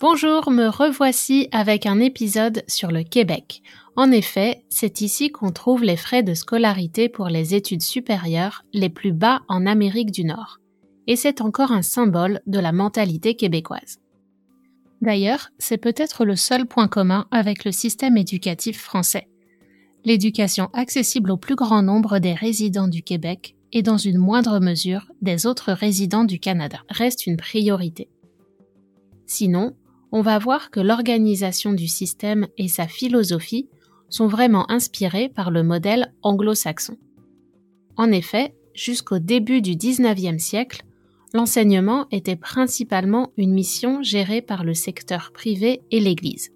Bonjour, me revoici avec un épisode sur le Québec. En effet, c'est ici qu'on trouve les frais de scolarité pour les études supérieures les plus bas en Amérique du Nord. Et c'est encore un symbole de la mentalité québécoise. D'ailleurs, c'est peut-être le seul point commun avec le système éducatif français. L'éducation accessible au plus grand nombre des résidents du Québec et dans une moindre mesure des autres résidents du Canada reste une priorité. Sinon, on va voir que l'organisation du système et sa philosophie sont vraiment inspirés par le modèle anglo-saxon. En effet, jusqu'au début du XIXe siècle, l'enseignement était principalement une mission gérée par le secteur privé et l'Église.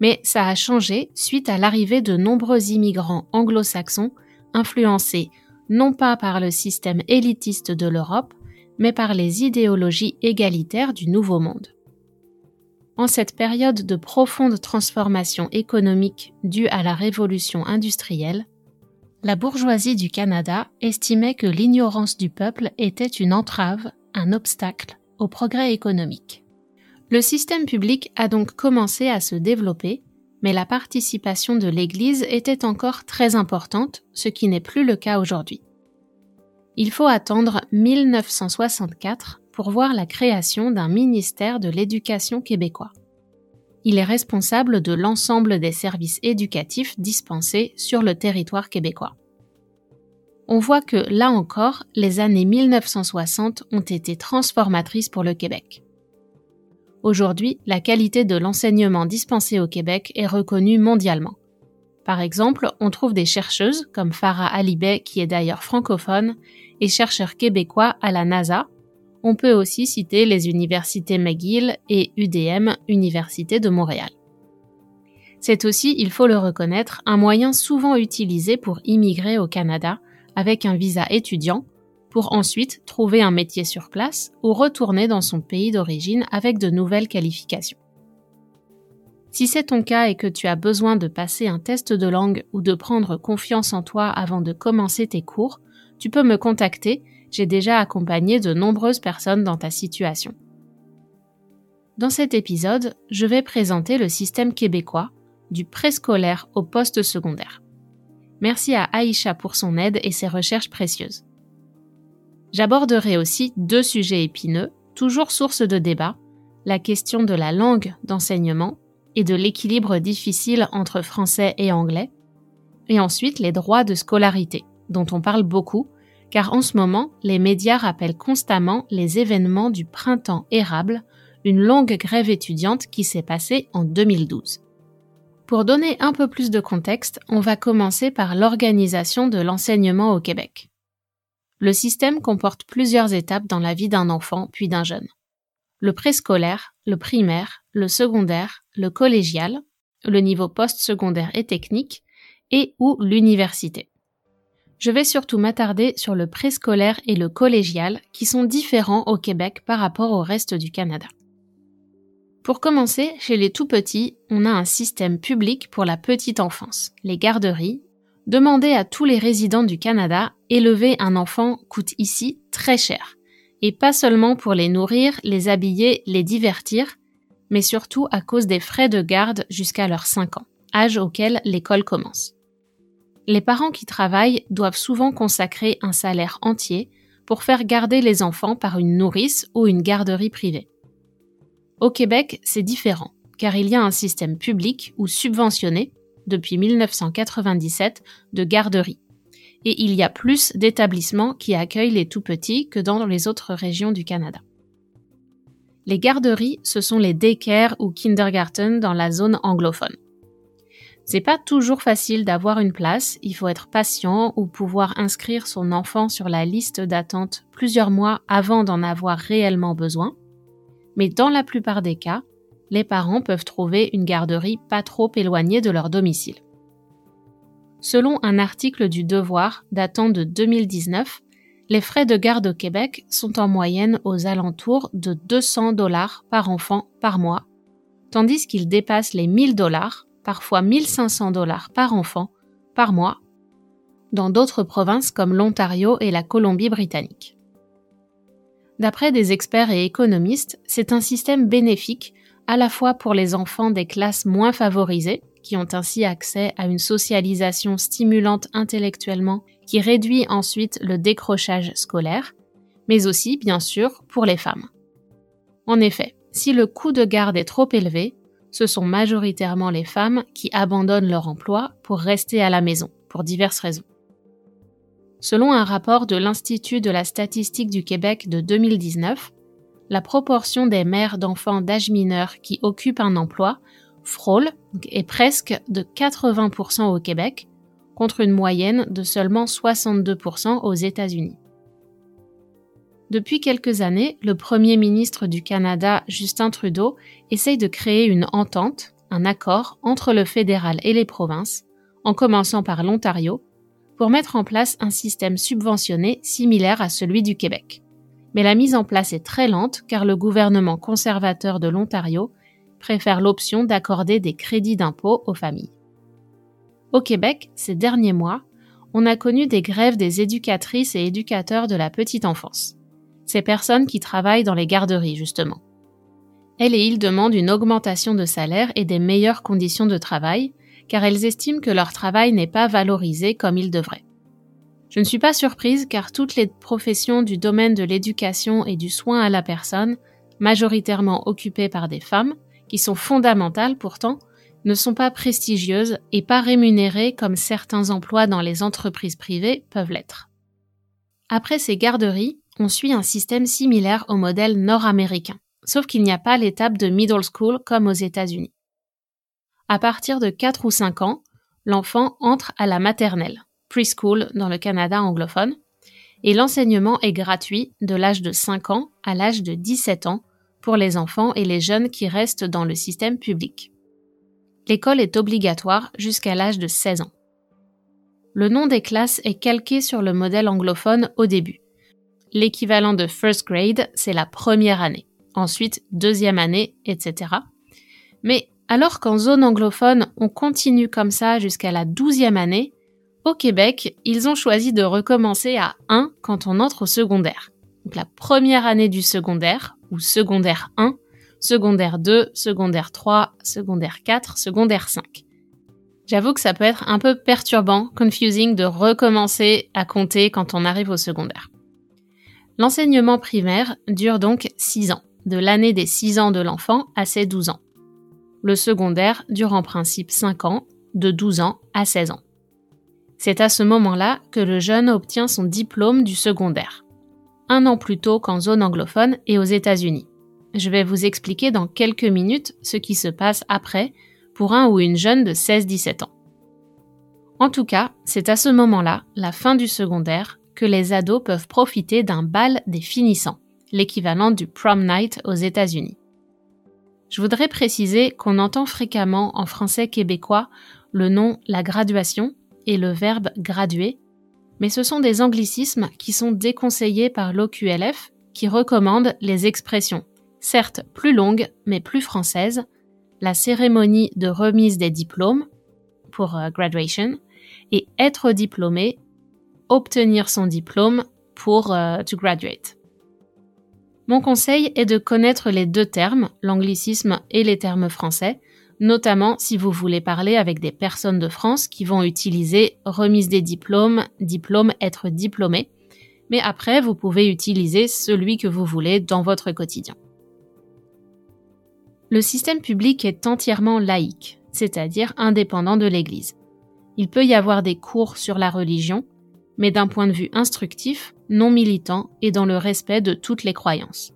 Mais ça a changé suite à l'arrivée de nombreux immigrants anglo-saxons influencés non pas par le système élitiste de l'Europe, mais par les idéologies égalitaires du Nouveau Monde. En cette période de profonde transformation économique due à la révolution industrielle, la bourgeoisie du Canada estimait que l'ignorance du peuple était une entrave, un obstacle au progrès économique. Le système public a donc commencé à se développer, mais la participation de l'Église était encore très importante, ce qui n'est plus le cas aujourd'hui. Il faut attendre 1964 pour voir la création d'un ministère de l'éducation québécois. Il est responsable de l'ensemble des services éducatifs dispensés sur le territoire québécois. On voit que, là encore, les années 1960 ont été transformatrices pour le Québec. Aujourd'hui, la qualité de l'enseignement dispensé au Québec est reconnue mondialement. Par exemple, on trouve des chercheuses comme Farah Alibay, qui est d'ailleurs francophone, et chercheurs québécois à la NASA, on peut aussi citer les universités McGill et UDM, Université de Montréal. C'est aussi, il faut le reconnaître, un moyen souvent utilisé pour immigrer au Canada avec un visa étudiant, pour ensuite trouver un métier sur place ou retourner dans son pays d'origine avec de nouvelles qualifications. Si c'est ton cas et que tu as besoin de passer un test de langue ou de prendre confiance en toi avant de commencer tes cours, tu peux me contacter j'ai déjà accompagné de nombreuses personnes dans ta situation. Dans cet épisode, je vais présenter le système québécois, du préscolaire au poste secondaire. Merci à Aïcha pour son aide et ses recherches précieuses. J'aborderai aussi deux sujets épineux, toujours source de débat, la question de la langue d'enseignement et de l'équilibre difficile entre français et anglais, et ensuite les droits de scolarité, dont on parle beaucoup car en ce moment, les médias rappellent constamment les événements du printemps érable, une longue grève étudiante qui s'est passée en 2012. Pour donner un peu plus de contexte, on va commencer par l'organisation de l'enseignement au Québec. Le système comporte plusieurs étapes dans la vie d'un enfant puis d'un jeune. Le préscolaire, le primaire, le secondaire, le collégial, le niveau post-secondaire et technique, et ou l'université je vais surtout m'attarder sur le préscolaire et le collégial qui sont différents au Québec par rapport au reste du Canada. Pour commencer, chez les tout petits, on a un système public pour la petite enfance, les garderies, Demander à tous les résidents du Canada, élever un enfant coûte ici très cher. Et pas seulement pour les nourrir, les habiller, les divertir, mais surtout à cause des frais de garde jusqu'à leurs 5 ans, âge auquel l'école commence. Les parents qui travaillent doivent souvent consacrer un salaire entier pour faire garder les enfants par une nourrice ou une garderie privée. Au Québec, c'est différent, car il y a un système public ou subventionné depuis 1997 de garderie. Et il y a plus d'établissements qui accueillent les tout-petits que dans les autres régions du Canada. Les garderies, ce sont les daycare ou kindergarten dans la zone anglophone. C'est pas toujours facile d'avoir une place, il faut être patient ou pouvoir inscrire son enfant sur la liste d'attente plusieurs mois avant d'en avoir réellement besoin. Mais dans la plupart des cas, les parents peuvent trouver une garderie pas trop éloignée de leur domicile. Selon un article du Devoir datant de 2019, les frais de garde au Québec sont en moyenne aux alentours de 200 dollars par enfant par mois, tandis qu'ils dépassent les 1000 dollars, parfois 1500 dollars par enfant par mois, dans d'autres provinces comme l'Ontario et la Colombie-Britannique. D'après des experts et économistes, c'est un système bénéfique à la fois pour les enfants des classes moins favorisées, qui ont ainsi accès à une socialisation stimulante intellectuellement qui réduit ensuite le décrochage scolaire, mais aussi, bien sûr, pour les femmes. En effet, si le coût de garde est trop élevé, ce sont majoritairement les femmes qui abandonnent leur emploi pour rester à la maison, pour diverses raisons. Selon un rapport de l'Institut de la statistique du Québec de 2019, la proportion des mères d'enfants d'âge mineur qui occupent un emploi frôle est presque de 80% au Québec, contre une moyenne de seulement 62% aux États-Unis. Depuis quelques années, le Premier ministre du Canada, Justin Trudeau, essaye de créer une entente, un accord entre le fédéral et les provinces, en commençant par l'Ontario, pour mettre en place un système subventionné similaire à celui du Québec mais la mise en place est très lente car le gouvernement conservateur de l'Ontario préfère l'option d'accorder des crédits d'impôt aux familles. Au Québec, ces derniers mois, on a connu des grèves des éducatrices et éducateurs de la petite enfance. Ces personnes qui travaillent dans les garderies, justement. Elles et ils demandent une augmentation de salaire et des meilleures conditions de travail, car elles estiment que leur travail n'est pas valorisé comme il devrait. Je ne suis pas surprise car toutes les professions du domaine de l'éducation et du soin à la personne, majoritairement occupées par des femmes, qui sont fondamentales pourtant, ne sont pas prestigieuses et pas rémunérées comme certains emplois dans les entreprises privées peuvent l'être. Après ces garderies, on suit un système similaire au modèle nord-américain, sauf qu'il n'y a pas l'étape de middle school comme aux États-Unis. À partir de 4 ou 5 ans, l'enfant entre à la maternelle preschool dans le Canada anglophone, et l'enseignement est gratuit de l'âge de 5 ans à l'âge de 17 ans pour les enfants et les jeunes qui restent dans le système public. L'école est obligatoire jusqu'à l'âge de 16 ans. Le nom des classes est calqué sur le modèle anglophone au début. L'équivalent de first grade, c'est la première année, ensuite deuxième année, etc. Mais alors qu'en zone anglophone, on continue comme ça jusqu'à la douzième année, au Québec, ils ont choisi de recommencer à 1 quand on entre au secondaire. Donc la première année du secondaire, ou secondaire 1, secondaire 2, secondaire 3, secondaire 4, secondaire 5. J'avoue que ça peut être un peu perturbant, confusing de recommencer à compter quand on arrive au secondaire. L'enseignement primaire dure donc 6 ans, de l'année des 6 ans de l'enfant à ses 12 ans. Le secondaire dure en principe 5 ans, de 12 ans à 16 ans. C'est à ce moment-là que le jeune obtient son diplôme du secondaire, un an plus tôt qu'en zone anglophone et aux États-Unis. Je vais vous expliquer dans quelques minutes ce qui se passe après pour un ou une jeune de 16-17 ans. En tout cas, c'est à ce moment-là, la fin du secondaire, que les ados peuvent profiter d'un bal des finissants, l'équivalent du prom night aux États-Unis. Je voudrais préciser qu'on entend fréquemment en français québécois le nom la graduation et le verbe graduer, mais ce sont des anglicismes qui sont déconseillés par l'OQLF qui recommande les expressions, certes plus longues mais plus françaises, la cérémonie de remise des diplômes pour euh, graduation et être diplômé, obtenir son diplôme pour euh, to graduate. Mon conseil est de connaître les deux termes, l'anglicisme et les termes français, notamment si vous voulez parler avec des personnes de France qui vont utiliser remise des diplômes, diplôme, être diplômé. Mais après, vous pouvez utiliser celui que vous voulez dans votre quotidien. Le système public est entièrement laïque, c'est-à-dire indépendant de l'Église. Il peut y avoir des cours sur la religion, mais d'un point de vue instructif, non militant et dans le respect de toutes les croyances.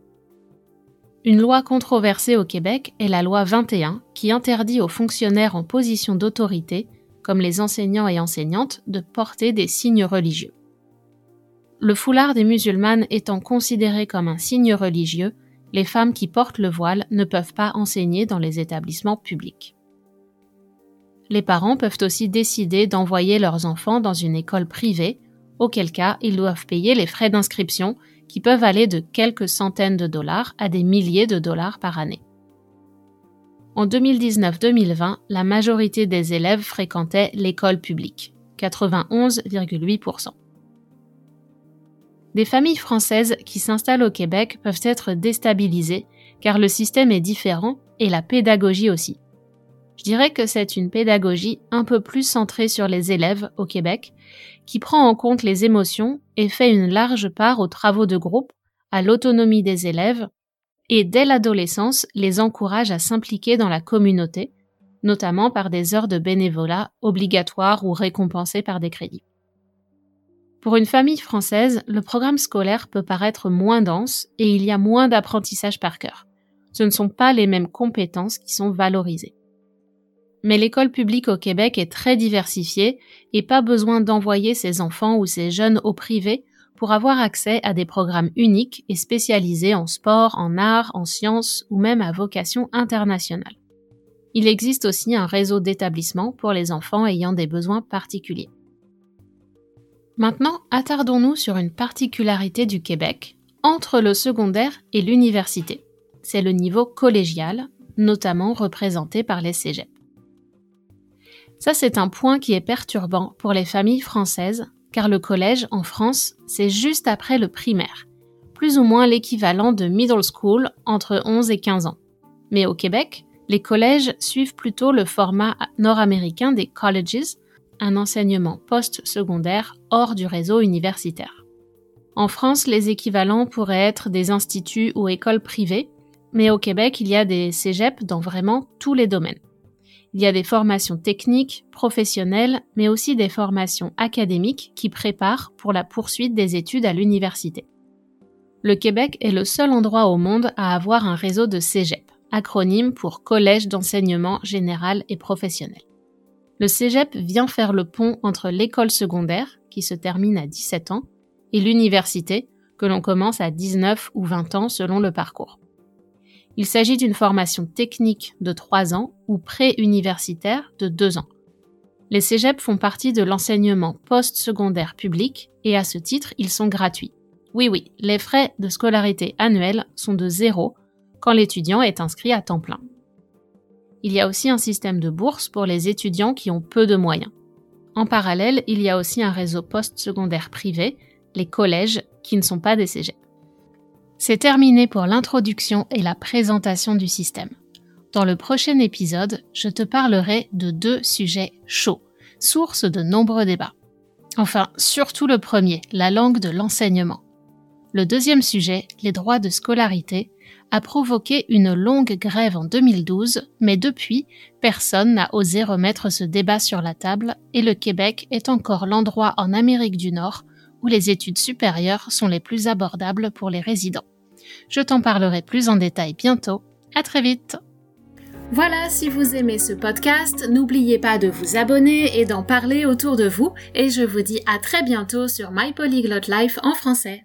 Une loi controversée au Québec est la loi 21 qui interdit aux fonctionnaires en position d'autorité, comme les enseignants et enseignantes, de porter des signes religieux. Le foulard des musulmanes étant considéré comme un signe religieux, les femmes qui portent le voile ne peuvent pas enseigner dans les établissements publics. Les parents peuvent aussi décider d'envoyer leurs enfants dans une école privée, auquel cas ils doivent payer les frais d'inscription qui peuvent aller de quelques centaines de dollars à des milliers de dollars par année. En 2019-2020, la majorité des élèves fréquentaient l'école publique, 91,8%. Des familles françaises qui s'installent au Québec peuvent être déstabilisées car le système est différent et la pédagogie aussi. Je dirais que c'est une pédagogie un peu plus centrée sur les élèves au Québec, qui prend en compte les émotions et fait une large part aux travaux de groupe, à l'autonomie des élèves, et dès l'adolescence les encourage à s'impliquer dans la communauté, notamment par des heures de bénévolat obligatoires ou récompensées par des crédits. Pour une famille française, le programme scolaire peut paraître moins dense et il y a moins d'apprentissage par cœur. Ce ne sont pas les mêmes compétences qui sont valorisées. Mais l'école publique au Québec est très diversifiée et pas besoin d'envoyer ses enfants ou ses jeunes au privé pour avoir accès à des programmes uniques et spécialisés en sport, en art, en sciences ou même à vocation internationale. Il existe aussi un réseau d'établissements pour les enfants ayant des besoins particuliers. Maintenant, attardons-nous sur une particularité du Québec entre le secondaire et l'université. C'est le niveau collégial, notamment représenté par les cégeps. Ça, c'est un point qui est perturbant pour les familles françaises, car le collège en France, c'est juste après le primaire, plus ou moins l'équivalent de middle school entre 11 et 15 ans. Mais au Québec, les collèges suivent plutôt le format nord-américain des colleges, un enseignement post-secondaire hors du réseau universitaire. En France, les équivalents pourraient être des instituts ou écoles privées, mais au Québec, il y a des cégeps dans vraiment tous les domaines. Il y a des formations techniques, professionnelles, mais aussi des formations académiques qui préparent pour la poursuite des études à l'université. Le Québec est le seul endroit au monde à avoir un réseau de cégep, acronyme pour Collège d'enseignement général et professionnel. Le cégep vient faire le pont entre l'école secondaire, qui se termine à 17 ans, et l'université, que l'on commence à 19 ou 20 ans selon le parcours. Il s'agit d'une formation technique de 3 ans ou pré-universitaire de 2 ans. Les cégeps font partie de l'enseignement post-secondaire public et à ce titre, ils sont gratuits. Oui, oui, les frais de scolarité annuels sont de zéro quand l'étudiant est inscrit à temps plein. Il y a aussi un système de bourse pour les étudiants qui ont peu de moyens. En parallèle, il y a aussi un réseau post-secondaire privé, les collèges, qui ne sont pas des cégeps. C'est terminé pour l'introduction et la présentation du système. Dans le prochain épisode, je te parlerai de deux sujets chauds, source de nombreux débats. Enfin, surtout le premier, la langue de l'enseignement. Le deuxième sujet, les droits de scolarité, a provoqué une longue grève en 2012, mais depuis, personne n'a osé remettre ce débat sur la table et le Québec est encore l'endroit en Amérique du Nord où les études supérieures sont les plus abordables pour les résidents. Je t'en parlerai plus en détail bientôt. À très vite! Voilà, si vous aimez ce podcast, n'oubliez pas de vous abonner et d'en parler autour de vous, et je vous dis à très bientôt sur My Polyglot Life en français.